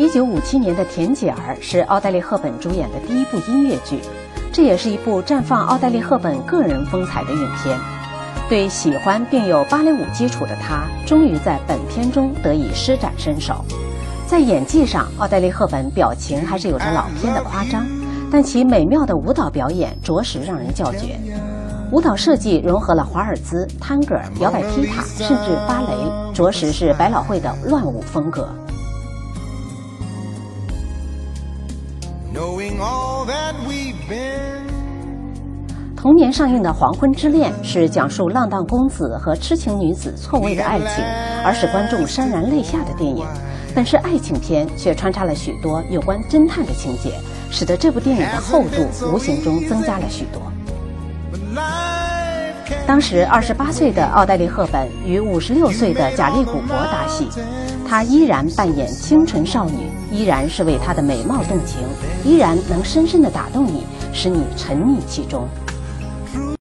一九五七年的《田姐儿》是奥黛丽·赫本主演的第一部音乐剧，这也是一部绽放奥黛丽·赫本个人风采的影片。对喜欢并有芭蕾舞基础的她，终于在本片中得以施展身手。在演技上，奥黛丽·赫本表情还是有着老片的夸张，但其美妙的舞蹈表演着实让人叫绝。舞蹈设计融合了华尔兹、探戈、摇摆踢踏，甚至芭蕾，着实是百老汇的乱舞风格。同年上映的《黄昏之恋》是讲述浪荡公子和痴情女子错位的爱情，而使观众潸然泪下的电影。本是爱情片，却穿插了许多有关侦探的情节，使得这部电影的厚度无形中增加了许多。当时二十八岁的奥黛丽·赫本与五十六岁的贾利·古伯搭戏，她依然扮演清纯少女，依然是为她的美貌动情，依然能深深地打动你，使你沉溺其中。